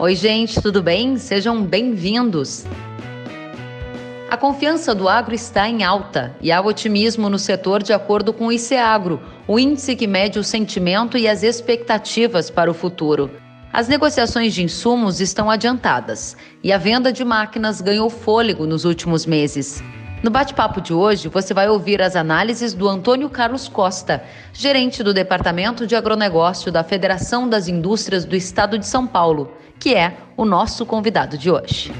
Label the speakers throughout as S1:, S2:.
S1: Oi, gente, tudo bem? Sejam bem-vindos. A confiança do agro está em alta e há otimismo no setor de acordo com o ICEAGRO, o índice que mede o sentimento e as expectativas para o futuro. As negociações de insumos estão adiantadas e a venda de máquinas ganhou fôlego nos últimos meses. No bate-papo de hoje, você vai ouvir as análises do Antônio Carlos Costa, gerente do Departamento de Agronegócio da Federação das Indústrias do Estado de São Paulo, que é o nosso convidado de hoje.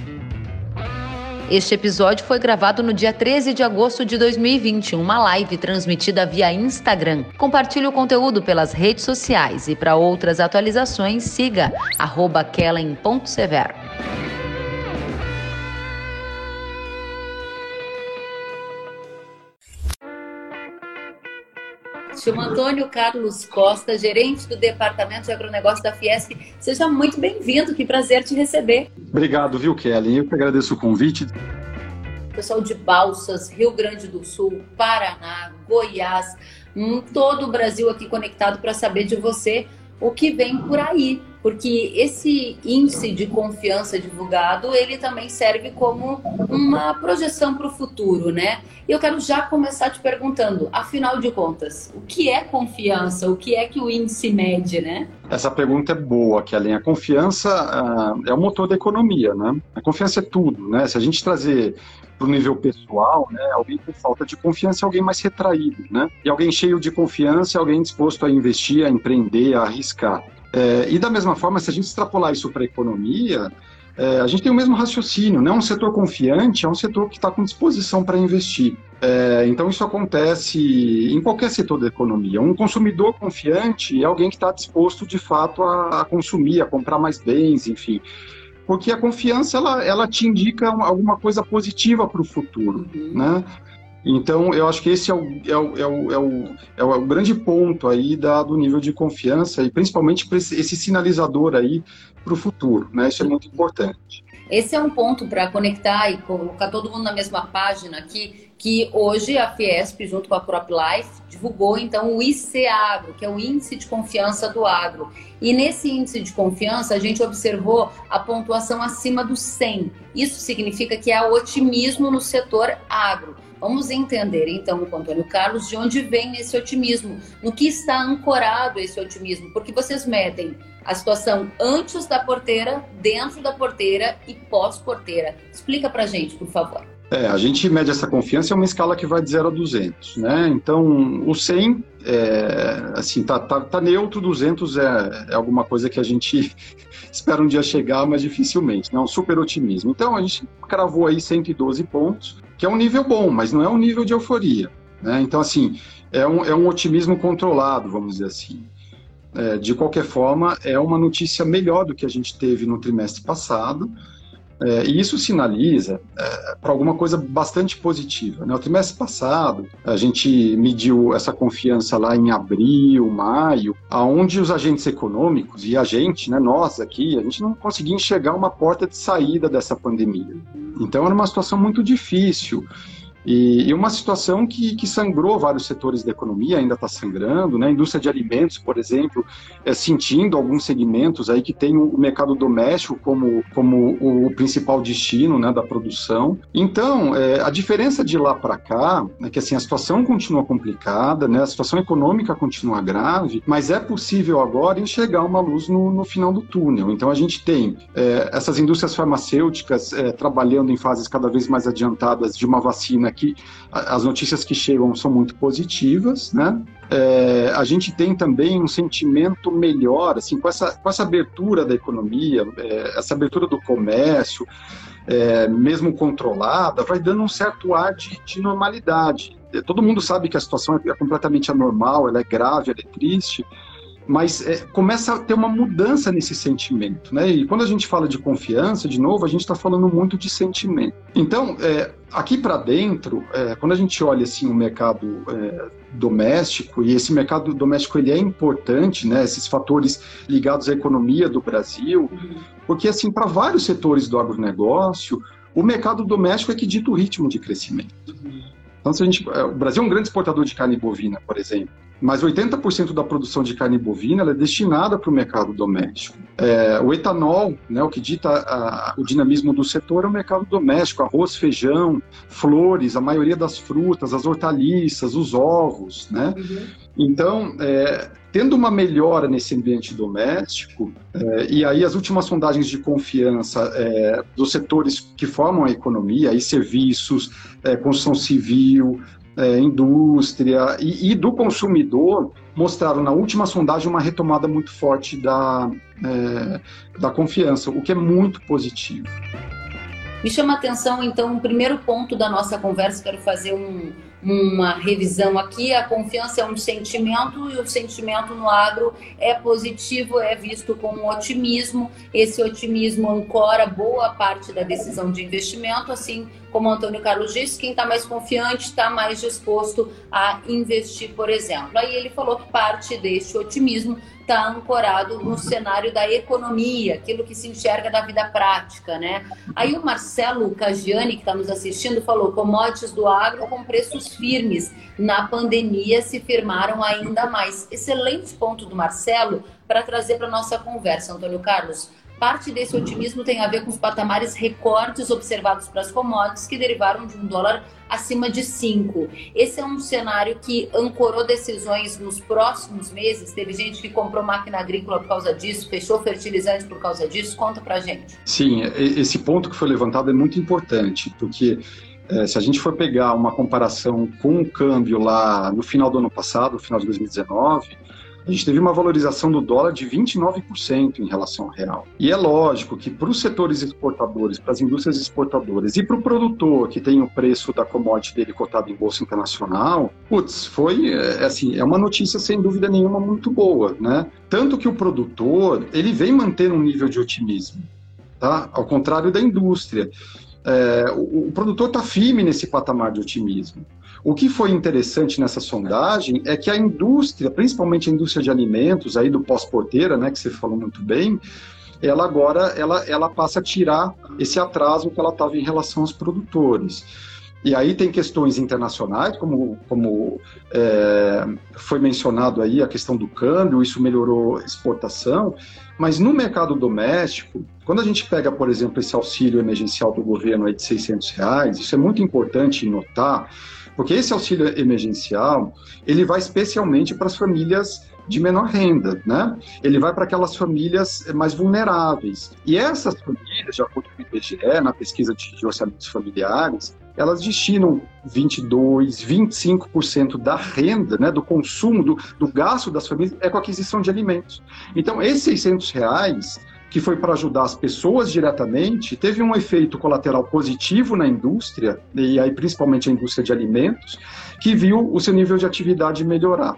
S1: Este episódio foi gravado no dia 13 de agosto de 2020, uma live transmitida via Instagram. Compartilhe o conteúdo pelas redes sociais e para outras atualizações, siga kellen.severo. chamo Antônio Carlos Costa, gerente do Departamento de Agronegócio da Fiesp. Seja muito bem-vindo, que prazer te receber.
S2: Obrigado, viu, Kelly? Eu que agradeço o convite.
S1: Pessoal de Balsas, Rio Grande do Sul, Paraná, Goiás, hum, todo o Brasil aqui conectado para saber de você o que vem por aí porque esse índice de confiança divulgado ele também serve como uma projeção para o futuro, né? E eu quero já começar te perguntando, afinal de contas, o que é confiança? O que é que o índice mede, né?
S2: Essa pergunta é boa, Kellen. A confiança uh, é o motor da economia, né? A confiança é tudo, né? Se a gente trazer para o nível pessoal, né? Alguém com falta de confiança é alguém mais retraído, né? E alguém cheio de confiança é alguém disposto a investir, a empreender, a arriscar. É, e da mesma forma, se a gente extrapolar isso para a economia, é, a gente tem o mesmo raciocínio, né? Um setor confiante é um setor que está com disposição para investir. É, então isso acontece em qualquer setor da economia. Um consumidor confiante é alguém que está disposto de fato a, a, consumir, a comprar mais bens, enfim. Porque a confiança ela, ela te indica alguma coisa positiva para o futuro, uhum. né? Então, eu acho que esse é o, é o, é o, é o, é o grande ponto aí da, do nível de confiança e principalmente esse, sinalizador aí para o futuro, né? Isso é muito importante.
S1: Esse é um ponto para conectar e colocar todo mundo na mesma página aqui, que hoje a Fiesp, junto com a CropLife, divulgou então o ICAgro, que é o Índice de Confiança do Agro. E nesse índice de confiança, a gente observou a pontuação acima do 100. Isso significa que há otimismo no setor agro. Vamos entender então com o Antônio Carlos de onde vem esse otimismo, no que está ancorado esse otimismo, porque vocês medem a situação antes da porteira, dentro da porteira e pós-porteira. Explica pra gente, por favor.
S2: É, a gente mede essa confiança é uma escala que vai de 0 a 200, né? Então, o 100, é, assim, tá, tá, tá, neutro, 200 é, é alguma coisa que a gente espera um dia chegar, mas dificilmente, né? Um super otimismo. Então, a gente cravou aí 112 pontos, que é um nível bom, mas não é um nível de euforia, né? Então, assim, é um, é um otimismo controlado, vamos dizer assim. É, de qualquer forma, é uma notícia melhor do que a gente teve no trimestre passado, é, e isso sinaliza é, para alguma coisa bastante positiva. Né? O trimestre passado, a gente mediu essa confiança lá em abril, maio, aonde os agentes econômicos e a gente, né, nós aqui, a gente não conseguia enxergar uma porta de saída dessa pandemia. Então era uma situação muito difícil. E, e, uma situação que, que sangrou vários setores da economia, ainda está sangrando, né? A indústria de alimentos, por exemplo, é, sentindo alguns segmentos aí que tem o mercado doméstico como, como o principal destino né, da produção. Então, é, a diferença de lá para cá é que assim, a situação continua complicada, né? a situação econômica continua grave, mas é possível agora enxergar uma luz no, no final do túnel. Então, a gente tem é, essas indústrias farmacêuticas é, trabalhando em fases cada vez mais adiantadas de uma vacina que as notícias que chegam são muito positivas, né? É, a gente tem também um sentimento melhor, assim, com essa, com essa abertura da economia, é, essa abertura do comércio, é, mesmo controlada, vai dando um certo ar de, de, normalidade. Todo mundo sabe que a situação é completamente anormal, ela é grave, ela é triste, mas é, começa a ter uma mudança nesse sentimento, né? E quando a gente fala de confiança, de novo, a gente está falando muito de sentimento. Então, é, aqui para dentro, é, quando a gente olha assim o mercado é, doméstico e esse mercado doméstico ele é importante, né? Esses fatores ligados à economia do Brasil, porque assim para vários setores do agronegócio, o mercado doméstico é que dita o ritmo de crescimento. Então, se a gente, é, o Brasil é um grande exportador de carne bovina, por exemplo. Mas 80% da produção de carne bovina é destinada para o mercado doméstico. É, o etanol, né, o que dita a, o dinamismo do setor, é o mercado doméstico: arroz, feijão, flores, a maioria das frutas, as hortaliças, os ovos. Né? Uhum. Então, é, tendo uma melhora nesse ambiente doméstico, é, e aí as últimas sondagens de confiança é, dos setores que formam a economia, aí serviços, é, construção civil, é, indústria e, e, do consumidor mostraram na última sondagem uma retomada muito forte da, é, da confiança, o que é muito positivo.
S1: Me chama a atenção, então, o primeiro ponto da nossa conversa, quero fazer um, uma revisão aqui. A confiança é um sentimento e o sentimento no agro é positivo, é visto com otimismo. Esse otimismo ancora boa parte da decisão de investimento, assim como o Antônio Carlos disse, quem está mais confiante está mais disposto a investir, por exemplo. Aí ele falou que parte deste otimismo está ancorado no cenário da economia, aquilo que se enxerga da vida prática, né? Aí o Marcelo Cagiani, que está nos assistindo, falou: commodities do agro com preços firmes. Na pandemia se firmaram ainda mais. Excelente ponto do Marcelo para trazer para nossa conversa, Antônio Carlos. Parte desse otimismo tem a ver com os patamares recortes observados para as commodities que derivaram de um dólar acima de 5. Esse é um cenário que ancorou decisões nos próximos meses. Teve gente que comprou máquina agrícola por causa disso, fechou fertilizantes por causa disso. Conta para gente.
S2: Sim, esse ponto que foi levantado é muito importante, porque é, se a gente for pegar uma comparação com o câmbio lá no final do ano passado, no final de 2019, gente teve uma valorização do dólar de 29% em relação ao real. E é lógico que para os setores exportadores, para as indústrias exportadoras e para o produtor que tem o preço da commodity dele cotado em bolsa internacional, putz, foi é, assim, é uma notícia sem dúvida nenhuma muito boa, né? Tanto que o produtor, ele vem mantendo um nível de otimismo, tá? Ao contrário da indústria. É, o, o produtor está firme nesse patamar de otimismo. O que foi interessante nessa sondagem é que a indústria, principalmente a indústria de alimentos, aí do pós-porteira, né, que você falou muito bem, ela agora ela, ela passa a tirar esse atraso que ela estava em relação aos produtores. E aí tem questões internacionais, como, como é, foi mencionado aí, a questão do câmbio, isso melhorou a exportação, mas no mercado doméstico, quando a gente pega, por exemplo, esse auxílio emergencial do governo aí de 600 reais, isso é muito importante notar, porque esse auxílio emergencial, ele vai especialmente para as famílias de menor renda, né? Ele vai para aquelas famílias mais vulneráveis. E essas famílias, de acordo com o IBGE, na pesquisa de orçamentos familiares, elas destinam 22, 25% da renda, né, do consumo, do, do gasto das famílias, é com aquisição de alimentos. Então, esses 600 reais que foi para ajudar as pessoas diretamente, teve um efeito colateral positivo na indústria, e aí principalmente a indústria de alimentos, que viu o seu nível de atividade melhorar.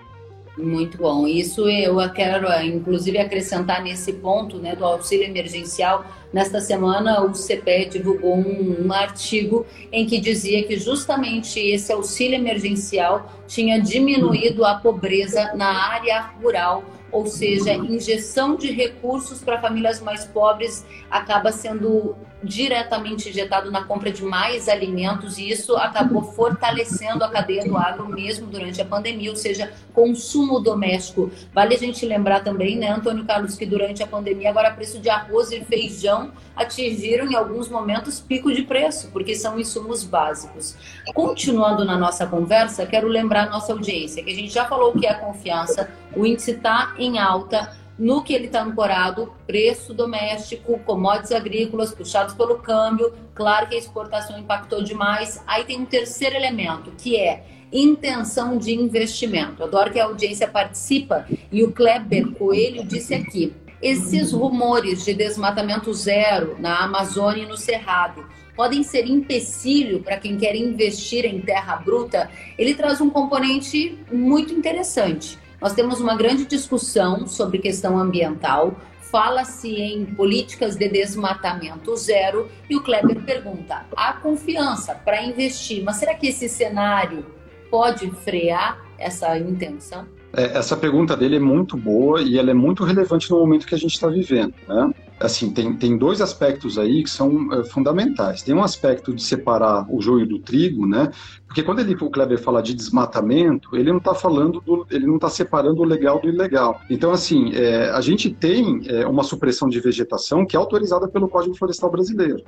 S1: Muito bom. Isso eu quero, inclusive, acrescentar nesse ponto né, do auxílio emergencial. Nesta semana, o CPE divulgou um, um, artigo em que dizia que justamente esse auxílio emergencial tinha diminuído a pobreza na área rural ou seja, injeção de recursos para famílias mais pobres acaba sendo diretamente injetado na compra de mais alimentos e isso acabou fortalecendo a cadeia do agro mesmo durante a pandemia, ou seja, consumo doméstico. Vale a gente lembrar também, né, Antônio Carlos, que durante a pandemia agora preço de arroz e feijão atingiram em alguns momentos pico de preço, porque são insumos básicos. Continuando na nossa conversa, quero lembrar a nossa audiência que a gente já falou que é confiança, o índice está em alta no que ele está ancorado, preço doméstico, commodities agrícolas puxados pelo câmbio. Claro que a exportação impactou demais. Aí tem um terceiro elemento, que é intenção de investimento. Adoro que a audiência participa e o Kleber Coelho disse aqui: esses rumores de desmatamento zero na Amazônia e no Cerrado podem ser empecilho para quem quer investir em terra bruta. Ele traz um componente muito interessante nós temos uma grande discussão sobre questão ambiental, fala-se em políticas de desmatamento zero e o Kleber pergunta: há confiança para investir, mas será que esse cenário pode frear essa intenção?
S2: É, essa pergunta dele é muito boa e ela é muito relevante no momento que a gente está vivendo. Né? Assim, tem, tem dois aspectos aí que são uh, fundamentais. Tem um aspecto de separar o joio do trigo, né? Porque quando ele, o Kleber fala de desmatamento, ele não está falando do, ele não está separando o legal do ilegal. Então, assim, é, a gente tem é, uma supressão de vegetação que é autorizada pelo Código Florestal Brasileiro,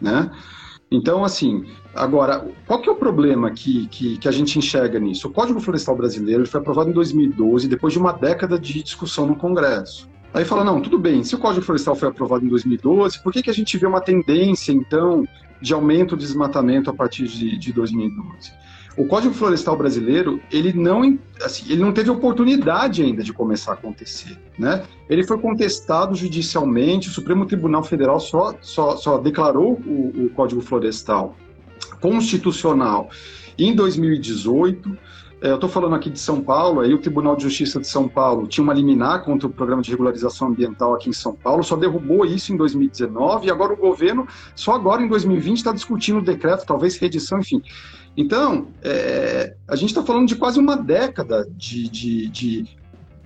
S2: né? Então, assim, agora, qual que é o problema que, que, que, a gente enxerga nisso? O Código Florestal Brasileiro foi aprovado em 2012, depois de uma década de discussão no Congresso. Aí fala, não, tudo bem, se o Código Florestal foi aprovado em 2012, por que, que a gente vê uma tendência, então, de aumento do desmatamento a partir de, de 2012? O Código Florestal brasileiro, ele não, assim, ele não teve oportunidade ainda de começar a acontecer, né? Ele foi contestado judicialmente, o Supremo Tribunal Federal só, só, só declarou o, o Código Florestal constitucional em 2018, é, eu estou falando aqui de São Paulo, aí o Tribunal de Justiça de São Paulo tinha uma liminar contra o programa de regularização ambiental aqui em São Paulo, só derrubou isso em 2019 e agora o governo, só agora em 2020, está discutindo o decreto, talvez reedição, enfim. Então, é, a gente está falando de quase uma década de, de, de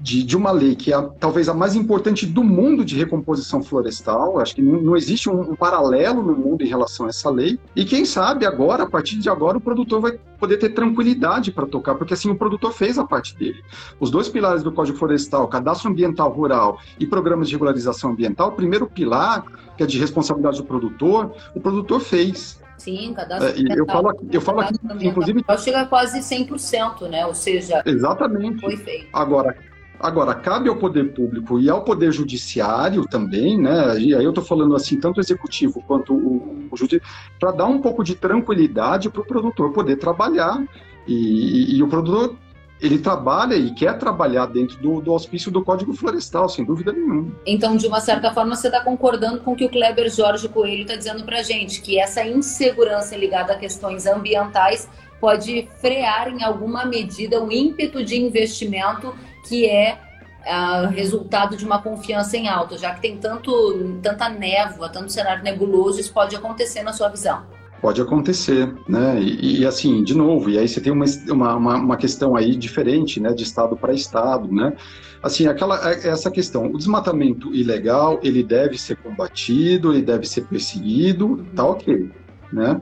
S2: de, de, uma lei que é a, talvez a mais importante do mundo de recomposição florestal. Acho que não, não existe um, um, paralelo no mundo em relação a essa lei. E quem sabe agora, a partir de agora, o produtor vai poder ter tranquilidade para tocar, porque assim o produtor fez a parte dele. Os dois pilares do Código Florestal, Cadastro Ambiental Rural e Programas de Regularização Ambiental, o primeiro pilar, que é de responsabilidade do produtor, o produtor fez.
S1: Sim, cadastro é,
S2: eu falo aqui, eu falo aqui inclusive...
S1: Chega a quase 100%, né? Ou seja,
S2: Exatamente. foi feito. Agora, Agora, cabe ao poder público e ao poder judiciário também, né? E aí eu estou falando assim, tanto o executivo quanto o, o judiciário, para dar um pouco de tranquilidade para o produtor poder trabalhar. E, e, e, o produtor ele trabalha e quer trabalhar dentro do, do auspício do Código Florestal, sem dúvida nenhuma.
S1: Então, de uma certa forma, você está concordando com o que o Kleber Jorge Coelho está dizendo para gente, que essa insegurança ligada a questões ambientais pode frear em alguma medida o ímpeto de investimento que é uh, resultado de uma confiança em alta, já que tem tanto, tanta névoa, tanto cenário nebuloso, isso pode acontecer na sua visão.
S2: Pode acontecer, né? E, e assim, de novo, e aí você tem uma, uma, uma questão aí diferente, né, de estado para estado, né? Assim, aquela, é, essa questão, o desmatamento ilegal, ele deve ser combatido, ele deve ser perseguido, tá ok, né?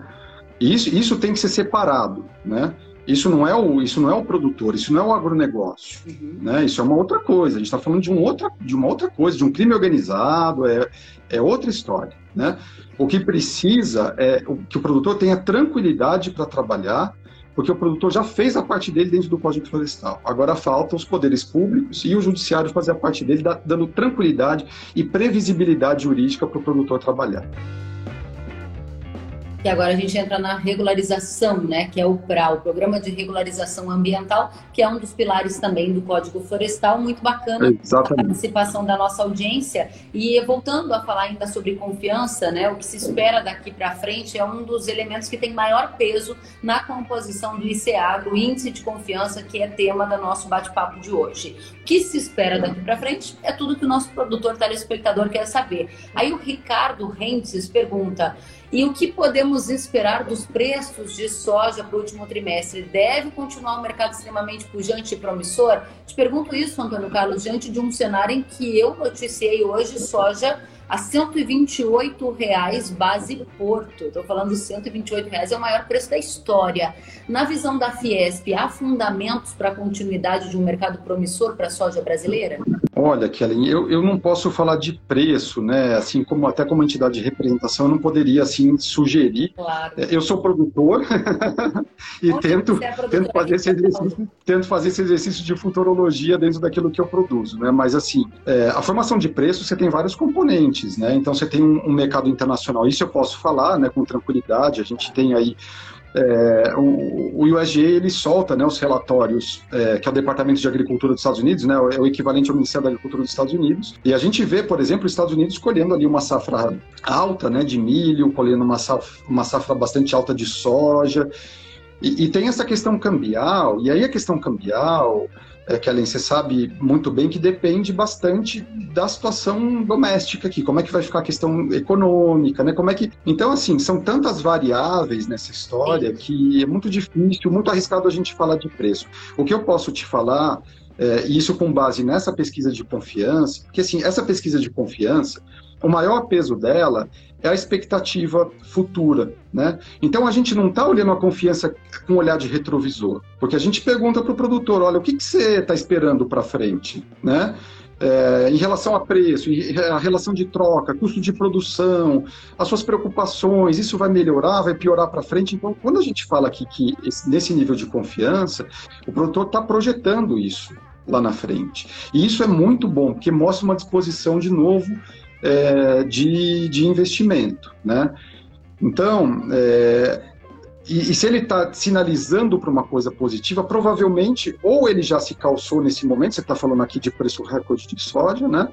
S2: Isso, isso tem que ser separado, né? Isso não é o, isso não é o produtor, isso não é o agronegócio, uhum. né? Isso é uma outra coisa. A gente está falando de, um outra, de uma outra coisa, de um crime organizado, é, é outra história, né? O que precisa é que o produtor tenha tranquilidade para trabalhar, porque o produtor já fez a parte dele dentro do Código Florestal. Agora falta os poderes públicos e o judiciário fazer a parte dele, dando tranquilidade e previsibilidade jurídica para o produtor trabalhar.
S1: E agora a gente entra na regularização, né, que é o PRA, o Programa de Regularização Ambiental, que é um dos pilares também do Código Florestal, muito bacana Exatamente. a participação da nossa audiência. E voltando a falar ainda sobre confiança, né, o que se espera daqui para frente é um dos elementos que tem maior peso na composição do ICEAGRO, Índice de Confiança, que é tema do nosso bate-papo de hoje. O que se espera daqui para frente é tudo que o nosso produtor telespectador quer saber. Aí o Ricardo Rentes pergunta: e o que podemos esperar dos preços de soja para o último trimestre? Deve continuar um mercado extremamente pujante e promissor? Te pergunto isso, Antônio Carlos, diante de um cenário em que eu noticiei hoje soja a 128 reais base Porto. Estou falando 128 reais é o maior preço da história. Na visão da Fiesp, há fundamentos para a continuidade de um mercado promissor para a soja brasileira?
S2: Olha, Kellen, eu, eu não posso falar de preço, né? Assim como até como entidade de representação, eu não poderia assim sugerir. Claro. É, eu sou produtor e tento, é tento fazer esse exercício, tento fazer esse exercício de futurologia dentro daquilo que eu produzo, né? Mas assim, é, a formação de preço você tem vários componentes, né? Então você tem um, um mercado internacional. Isso eu posso falar, né? Com tranquilidade. A gente tem aí é, o, o ele solta né, os relatórios, é, que é o Departamento de Agricultura dos Estados Unidos, né, é o equivalente ao Ministério da Agricultura dos Estados Unidos, e a gente vê, por exemplo, os Estados Unidos colhendo ali uma safra alta né, de milho, colhendo uma safra, uma safra bastante alta de soja, e, e tem essa questão cambial, e aí a questão cambial é, Kellen, você sabe muito bem que depende bastante da situação doméstica aqui, como é que vai ficar a questão econômica, né? Como é que. Então, assim, são tantas variáveis nessa história que é muito difícil, muito arriscado a gente falar de preço. O que eu posso te falar, é, isso com base nessa pesquisa de confiança, porque assim, essa pesquisa de confiança o maior peso dela é a expectativa futura, né? Então a gente não está olhando a confiança com um olhar de retrovisor, porque a gente pergunta para o produtor, olha, o que, que você está esperando para frente, né? É, em relação a preço, a relação de troca, custo de produção, as suas preocupações, isso vai melhorar, vai piorar para frente. Então, quando a gente fala aqui que esse, nesse nível de confiança, o produtor está projetando isso lá na frente. E isso é muito bom, porque mostra uma disposição de novo é, de, de investimento. Né? Então, é, e, e, se ele está sinalizando para uma coisa positiva, provavelmente ou ele já se calçou nesse momento, você está falando aqui de preço recorde de soja, né?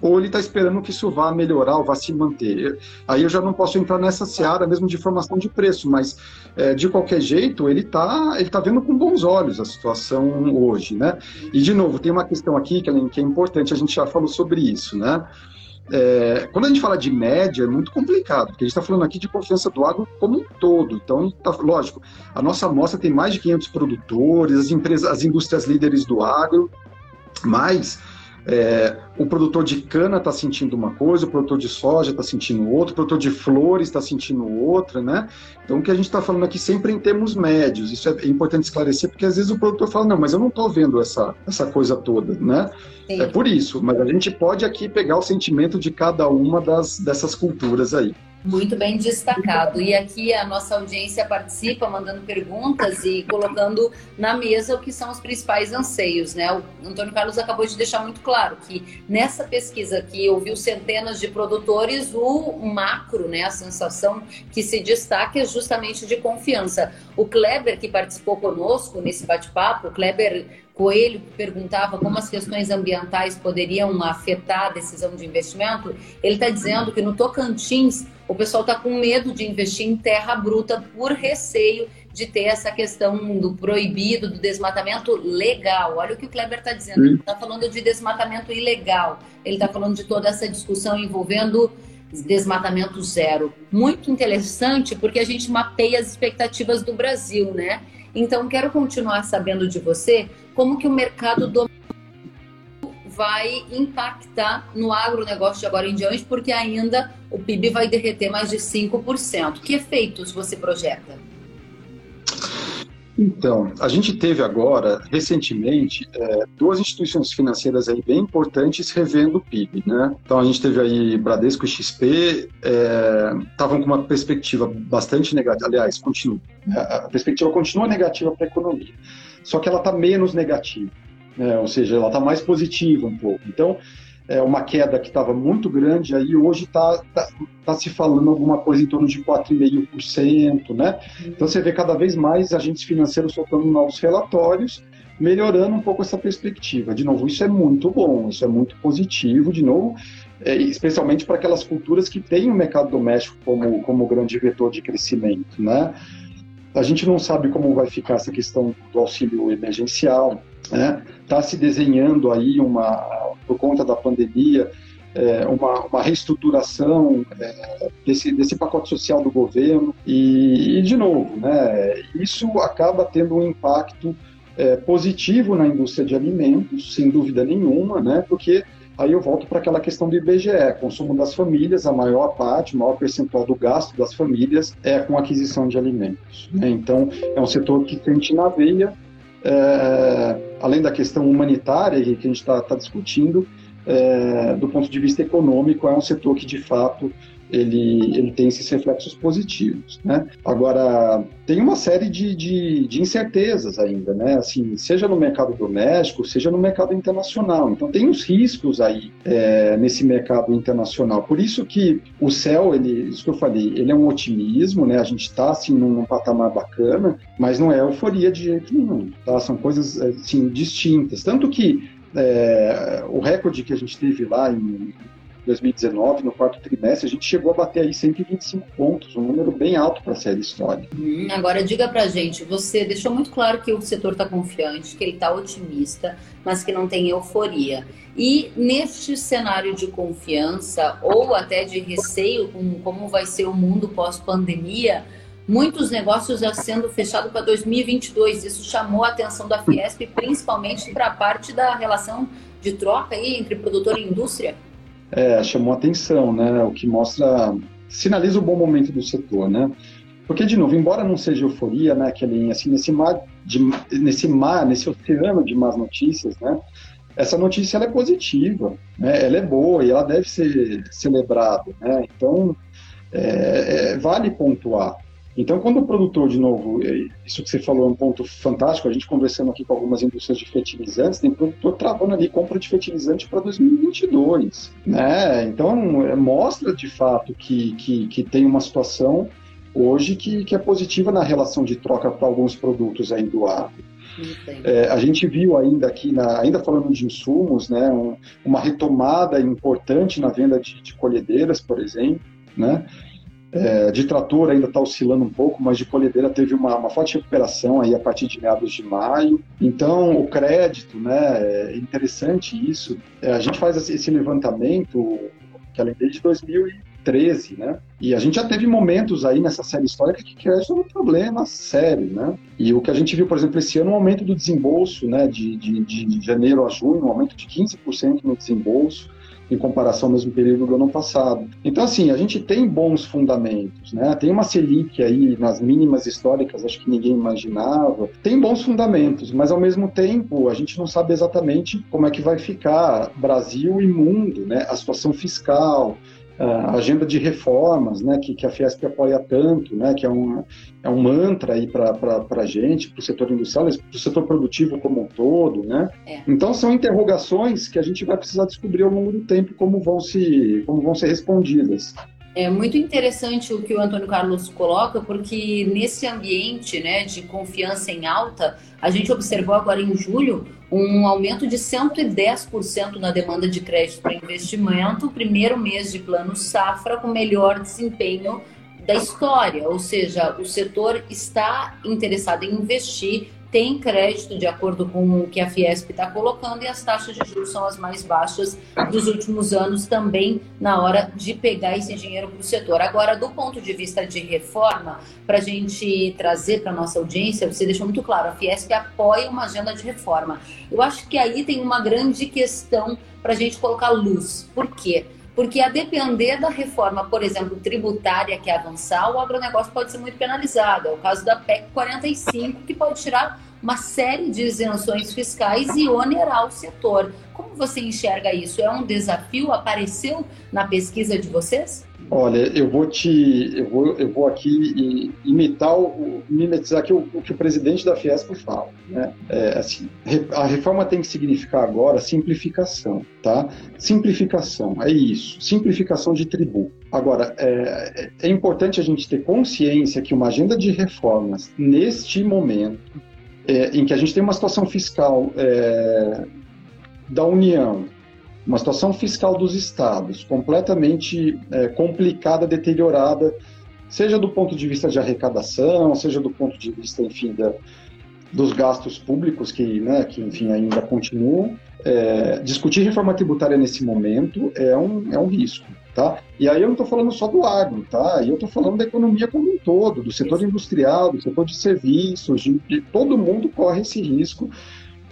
S2: Ou ele está esperando que isso vá melhorar ou vá se manter. Aí eu já não posso entrar nessa seara mesmo de formação de preço, mas é, de qualquer jeito ele está ele tá vendo com bons olhos a situação hoje, né? E de novo, tem uma questão aqui que é, que é importante, a gente já falou sobre isso, né? É, quando a gente fala de média, é muito complicado, porque a gente está falando aqui de confiança do agro como um todo. Então, tá, lógico, a nossa amostra tem mais de 500 produtores, as empresas, as indústrias líderes do agro, mas é, o produtor de cana está sentindo uma coisa, o produtor de soja está sentindo outra, o produtor de flores está sentindo outra, né? Então, o que a gente está falando aqui sempre em termos médios, isso é importante esclarecer, porque às vezes o produtor fala, não, mas eu não estou vendo essa, essa coisa toda, né? Sim. É por isso, mas a gente pode aqui pegar o sentimento de cada uma das, dessas culturas aí.
S1: Muito bem destacado. E aqui a nossa audiência participa, mandando perguntas e colocando na mesa o que são os principais anseios, né? O Antônio Carlos acabou de deixar muito claro que nessa pesquisa que ouviu centenas de produtores, o macro, né, a sensação que se destaca é justamente de confiança. O Kleber, que participou conosco nesse bate-papo, o Kleber Coelho, perguntava como as questões ambientais poderiam afetar a decisão de investimento, ele está dizendo que no Tocantins o pessoal está com medo de investir em terra bruta por receio de ter essa questão do proibido, do desmatamento legal. Olha o que o Kleber está dizendo. Ele está falando de desmatamento ilegal. Ele está falando de toda essa discussão envolvendo desmatamento zero. Muito interessante porque a gente mapeia as expectativas do Brasil, né? Então, quero continuar sabendo de você como que o mercado do vai impactar no agronegócio de agora em diante, porque ainda o PIB vai derreter mais de 5%. Que efeitos você projeta?
S2: Então, a gente teve agora, recentemente, é, duas instituições financeiras aí bem importantes revendo o PIB, né? Então, a gente teve aí Bradesco e XP, estavam é, com uma perspectiva bastante negativa, aliás, continua, a perspectiva continua negativa para a economia, só que ela está menos negativa né? ou seja, ela está mais positiva um pouco. Então, é uma queda que estava muito grande, aí hoje está tá, tá, se falando alguma coisa em torno de 4,5%, né? Então você vê cada vez mais agentes financeiros soltando novos relatórios, melhorando um pouco essa perspectiva. De novo, isso é muito bom, isso é muito positivo, de novo, é, especialmente para aquelas culturas que têm o mercado doméstico como, como grande vetor de crescimento, né? A gente não sabe como vai ficar essa questão do auxílio emergencial, Está né? Tá se desenhando aí, uma, por conta da pandemia, é, uma, uma, reestruturação é, desse, desse pacote social do governo. E, e, de novo, né, isso acaba tendo um impacto é, positivo na indústria de alimentos, sem dúvida nenhuma, né, porque aí eu volto para aquela questão do IBGE, consumo das famílias, a maior parte, o maior percentual do gasto das famílias é com aquisição de alimentos. Né? Então, é um setor que sente na veia é, além da questão humanitária que a gente está tá discutindo, é, do ponto de vista econômico, é um setor que de fato ele, ele tem esses reflexos positivos, né? Agora, tem uma série de, de, de, incertezas ainda, né? Assim, seja no mercado doméstico, seja no mercado internacional. Então, tem os riscos aí é, nesse mercado internacional. Por isso que o céu, ele, isso que eu falei, ele é um otimismo, né? A gente está, assim, num, num, patamar bacana, mas não é euforia de jeito nenhum, tá? São coisas, assim, distintas. Tanto que é, o recorde que a gente teve lá em 2019, no quarto trimestre, a gente chegou a bater aí 125 pontos, um número bem alto para a série histórica.
S1: Hum, agora diga para gente, você deixou muito claro que o setor está confiante, que ele está otimista, mas que não tem euforia. E neste cenário de confiança ou até de receio com como vai ser o mundo pós-pandemia, muitos negócios já sendo fechados para 2022. Isso chamou a atenção da Fiesp, principalmente para a parte da relação de troca aí entre produtor e indústria.
S2: É, chamou atenção, né? O que mostra, sinaliza o bom momento do setor, né? Porque, de novo, embora não seja euforia, né, Kelly, assim, nesse mar, de, nesse mar, nesse oceano de más notícias, né, essa notícia é positiva, né, ela é boa e ela deve ser celebrada, né, então é, é, vale pontuar. Então, quando o produtor, de novo, isso que você falou é um ponto fantástico, a gente conversando aqui com algumas indústrias de fertilizantes, tem produtor travando ali compra de fertilizante para 2022, né? Então, é, mostra de fato que, que, que tem uma situação hoje que, que é positiva na relação de troca para alguns produtos aí do agro. É, a gente viu ainda aqui, na, ainda falando de insumos, né, um, uma retomada importante na venda de, de colhedeiras, por exemplo, né, é, de trator ainda está oscilando um pouco, mas de colhedeira teve uma, uma, forte recuperação aí a partir de meados de maio. Então, o crédito, né, é interessante isso. É, a gente faz esse levantamento, que além desde 2000 13, né? E a gente já teve momentos aí nessa série histórica que crédito era um problema sério, né? E o que a gente viu, por exemplo, esse ano, um aumento do desembolso, né? De, de, de janeiro a junho, um aumento de 15% no desembolso em comparação ao mesmo período do ano passado. Então, assim, a gente tem bons fundamentos, né? Tem uma Selic aí nas mínimas históricas, acho que ninguém imaginava. Tem bons fundamentos, mas ao mesmo tempo a gente não sabe exatamente como é que vai ficar Brasil e mundo, né? A situação fiscal, a agenda de reformas, né, que, que a Fiesp apoia tanto, né, que é um, é um mantra aí para a gente, para o setor industrial, para o setor produtivo como um todo, né? É. Então são interrogações que a gente vai precisar descobrir ao longo do tempo como vão se como vão ser respondidas.
S1: É muito interessante o que o Antônio Carlos coloca, porque nesse ambiente né, de confiança em alta, a gente observou agora em julho um aumento de 110% na demanda de crédito para investimento, primeiro mês de plano safra com melhor desempenho da história, ou seja, o setor está interessado em investir tem crédito de acordo com o que a Fiesp está colocando e as taxas de juros são as mais baixas dos últimos anos também na hora de pegar esse dinheiro para o setor. Agora, do ponto de vista de reforma, para a gente trazer para nossa audiência, você deixou muito claro, a Fiesp apoia uma agenda de reforma. Eu acho que aí tem uma grande questão para a gente colocar luz. Por quê? Porque a depender da reforma, por exemplo, tributária que avançar, o agronegócio pode ser muito penalizado. É o caso da PEC 45, que pode tirar uma série de isenções fiscais e onerar o setor. Como você enxerga isso? É um desafio? Apareceu na pesquisa de vocês?
S2: Olha, eu vou te, eu vou, eu vou aqui imitar o, mimetizar aqui o, o que o presidente da Fiesp fala, né? É, assim, a reforma tem que significar agora simplificação, tá? Simplificação, é isso, simplificação de tributo. Agora, é, é importante a gente ter consciência que uma agenda de reformas neste momento, é, em que a gente tem uma situação fiscal é, da União uma situação fiscal dos estados completamente é, complicada, deteriorada, seja do ponto de vista de arrecadação, seja do ponto de vista, enfim, da, dos gastos públicos que, né, que enfim, ainda continuam. É, discutir reforma tributária nesse momento é um, é um risco, tá? E aí eu não estou falando só do agro, tá? Eu estou falando da economia como um todo, do setor industrial, do setor de serviços, de, de todo mundo corre esse risco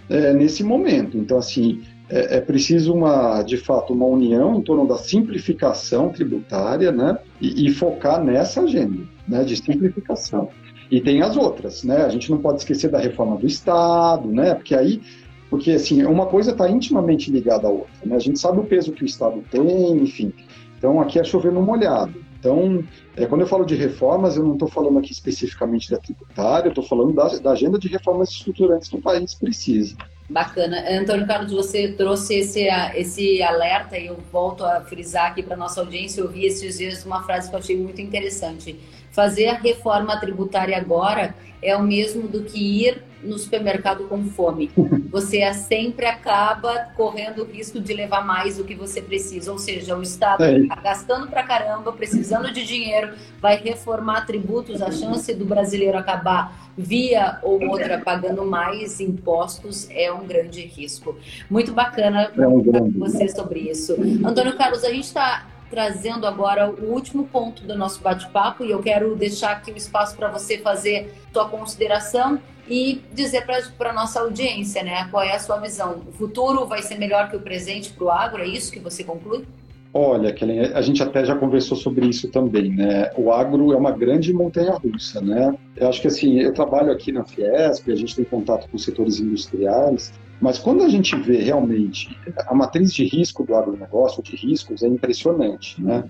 S2: é, nesse momento. Então, assim, é, é, preciso uma, de fato, uma união em torno da simplificação tributária, né? E, e, focar nessa agenda, né? De simplificação. E tem as outras, né? A gente não pode esquecer da reforma do Estado, né? Porque aí, porque assim, uma coisa está intimamente ligada à outra, né? A gente sabe o peso que o Estado tem, enfim. Então aqui é chover no molhado. Então, é, quando eu falo de reformas, eu não estou falando aqui especificamente da tributária, eu estou falando da, da agenda de reformas estruturantes que o país precisa.
S1: Bacana. Antônio Carlos, você trouxe esse, esse alerta e eu volto a frisar aqui para nossa audiência. Eu vi esses dias uma frase que eu achei muito interessante. Fazer a reforma tributária agora é o mesmo do que ir no supermercado com fome. Você sempre acaba correndo o risco de levar mais do que você precisa. Ou seja, o Estado está é. gastando para caramba, precisando de dinheiro, vai reformar tributos, a chance do brasileiro acabar via ou outra pagando mais impostos é um grande risco. Muito bacana é um grande. você sobre isso. Antônio Carlos, a gente está trazendo agora o último ponto do nosso bate-papo e eu quero deixar aqui o espaço para você fazer sua consideração e dizer para a nossa audiência, né, qual é a sua visão. O futuro vai ser melhor que o presente para o agro, é isso que você conclui?
S2: Olha, Kellen, a gente até já conversou sobre isso também, né? O agro é uma grande montanha-russa, né? Eu acho que assim, eu trabalho aqui na Fiesp, a gente tem contato com setores industriais, mas quando a gente vê realmente a matriz de risco do agronegócio, de riscos, é impressionante, né?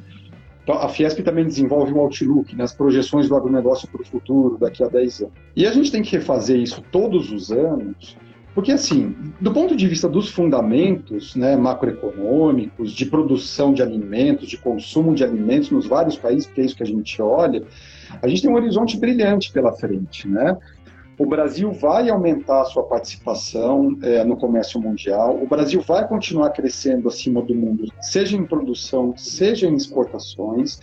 S2: Então, a Fiesp também desenvolve um outlook nas projeções do agronegócio para o futuro, daqui a 10 anos. E a gente tem que refazer isso todos os anos, porque, assim, do ponto de vista dos fundamentos né, macroeconômicos, de produção de alimentos, de consumo de alimentos nos vários países, que é isso que a gente olha, a gente tem um horizonte brilhante pela frente, né? O Brasil vai aumentar a sua participação é, no comércio mundial, o Brasil vai continuar crescendo acima do mundo, seja em produção, seja em exportações.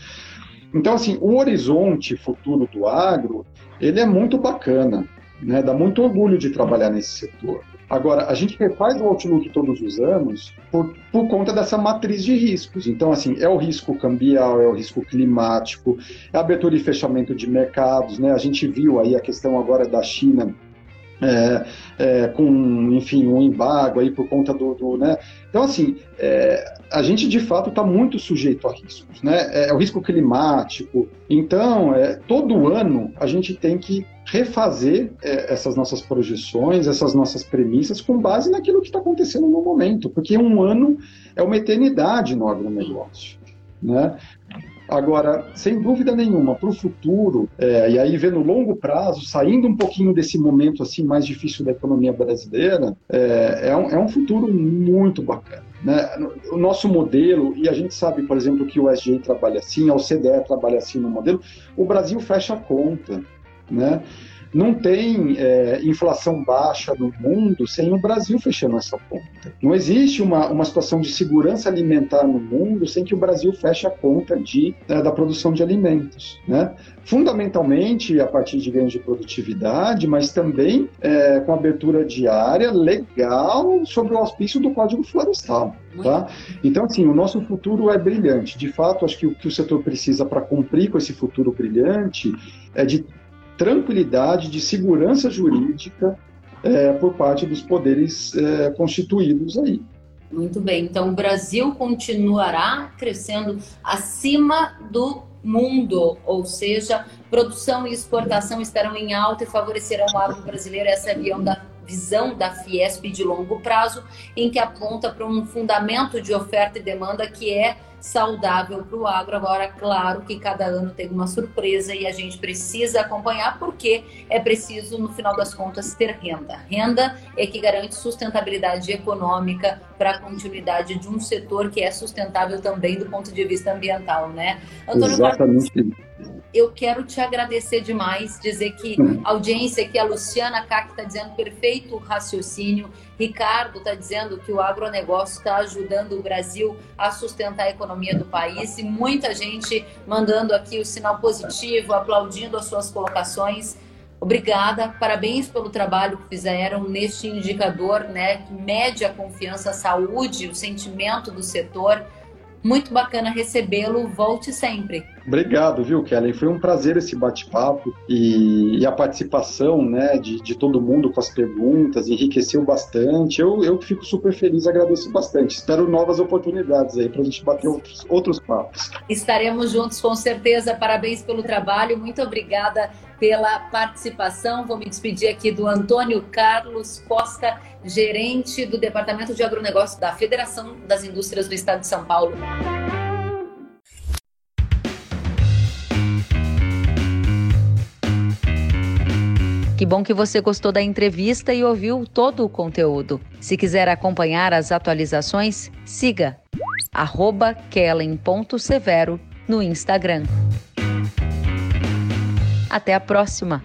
S2: Então, assim, o horizonte futuro do agro, ele é muito bacana, né? dá muito orgulho de trabalhar nesse setor. Agora, a gente refaz o Outlook todos os anos por, por conta dessa matriz de riscos. Então, assim, é o risco cambial, é o risco climático, é abertura e fechamento de mercados, né? A gente viu aí a questão agora da China é, é, com, enfim, um embargo aí por conta do, do né? Então, assim, é, a gente de fato está muito sujeito a riscos, né? É, é, o risco climático. Então, é, todo ano a gente tem que refazer é, essas nossas projeções, essas nossas premissas com base naquilo que está acontecendo no momento, porque um ano é uma eternidade no agronegócio. Né? Agora, sem dúvida nenhuma, para o futuro, é, e aí vendo longo prazo, saindo um pouquinho desse momento assim mais difícil da economia brasileira, é, é, um, é um futuro muito bacana. Né? O nosso modelo, e a gente sabe, por exemplo, que o SGI trabalha assim, a OCDE trabalha assim no modelo, o Brasil fecha a conta. Né? Não tem é, inflação baixa no mundo sem o Brasil fechando essa conta. Não existe uma, uma situação de segurança alimentar no mundo sem que o Brasil feche a conta de, é, da produção de alimentos. Né? Fundamentalmente a partir de ganhos de produtividade, mas também é, com abertura diária legal sobre o auspício do Código Florestal. Tá? Então, assim, o nosso futuro é brilhante. De fato, acho que o que o setor precisa para cumprir com esse futuro brilhante é de tranquilidade, de segurança jurídica é, por parte dos poderes é, constituídos aí.
S1: Muito bem. Então, o Brasil continuará crescendo acima do mundo, ou seja, produção e exportação estarão em alta e favorecerão o agro brasileiro. Essa é a da, visão da Fiesp de longo prazo, em que aponta para um fundamento de oferta e demanda que é saudável para o agro. Agora, claro que cada ano tem uma surpresa e a gente precisa acompanhar, porque é preciso, no final das contas, ter renda. Renda é que garante sustentabilidade econômica para a continuidade de um setor que é sustentável também do ponto de vista ambiental, né?
S2: Antônio Exatamente. Marcos,
S1: eu quero te agradecer demais, dizer que a audiência aqui, a Luciana Cac está dizendo perfeito raciocínio, Ricardo está dizendo que o agronegócio está ajudando o Brasil a sustentar a economia do país e muita gente mandando aqui o sinal positivo, aplaudindo as suas colocações. Obrigada, parabéns pelo trabalho que fizeram neste indicador, né, que mede a confiança, a saúde, o sentimento do setor muito bacana recebê-lo. Volte sempre.
S2: Obrigado, viu, Kelly? Foi um prazer esse bate-papo e, e, a participação né, de, de todo mundo com as perguntas, enriqueceu bastante. Eu, eu fico super feliz, agradeço bastante. Espero novas oportunidades aí para a gente bater outros, outros papos.
S1: Estaremos juntos com certeza. Parabéns pelo trabalho. Muito obrigada pela participação. Vou me despedir aqui do Antônio Carlos Costa, gerente do Departamento de Agronegócio da Federação das Indústrias do Estado de São Paulo.
S3: Que bom que você gostou da entrevista e ouviu todo o conteúdo. Se quiser acompanhar as atualizações, siga kellen.severo no Instagram. Até a próxima!